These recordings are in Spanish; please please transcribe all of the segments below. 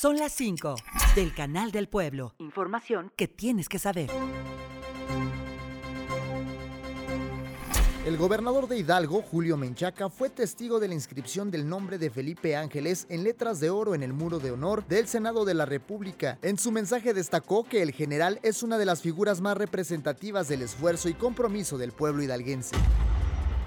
Son las 5 del Canal del Pueblo. Información que tienes que saber. El gobernador de Hidalgo, Julio Menchaca, fue testigo de la inscripción del nombre de Felipe Ángeles en letras de oro en el muro de honor del Senado de la República. En su mensaje destacó que el general es una de las figuras más representativas del esfuerzo y compromiso del pueblo hidalguense.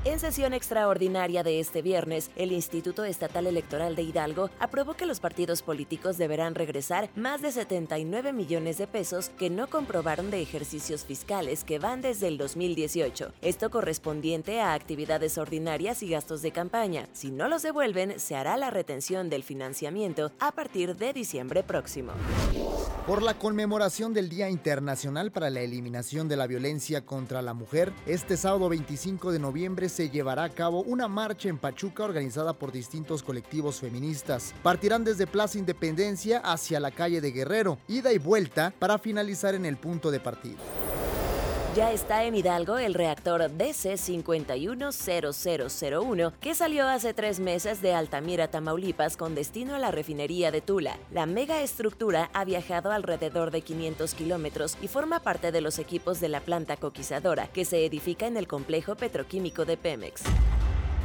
En sesión extraordinaria de este viernes, el Instituto Estatal Electoral de Hidalgo aprobó que los partidos políticos deberán regresar más de 79 millones de pesos que no comprobaron de ejercicios fiscales que van desde el 2018. Esto correspondiente a actividades ordinarias y gastos de campaña. Si no los devuelven, se hará la retención del financiamiento a partir de diciembre próximo. Por la conmemoración del Día Internacional para la Eliminación de la Violencia contra la Mujer, este sábado 25 de noviembre se llevará a cabo una marcha en Pachuca organizada por distintos colectivos feministas. Partirán desde Plaza Independencia hacia la calle de Guerrero, ida y vuelta para finalizar en el punto de partida. Ya está en Hidalgo el reactor DC-510001 que salió hace tres meses de Altamira, Tamaulipas con destino a la refinería de Tula. La megaestructura ha viajado alrededor de 500 kilómetros y forma parte de los equipos de la planta coquizadora que se edifica en el complejo petroquímico de Pemex.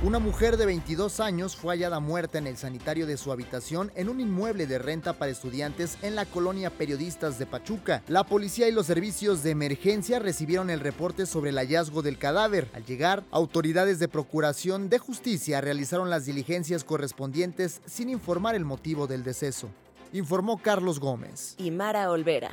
Una mujer de 22 años fue hallada muerta en el sanitario de su habitación en un inmueble de renta para estudiantes en la colonia Periodistas de Pachuca. La policía y los servicios de emergencia recibieron el reporte sobre el hallazgo del cadáver. Al llegar, autoridades de Procuración de Justicia realizaron las diligencias correspondientes sin informar el motivo del deceso. Informó Carlos Gómez. Y Mara Olvera.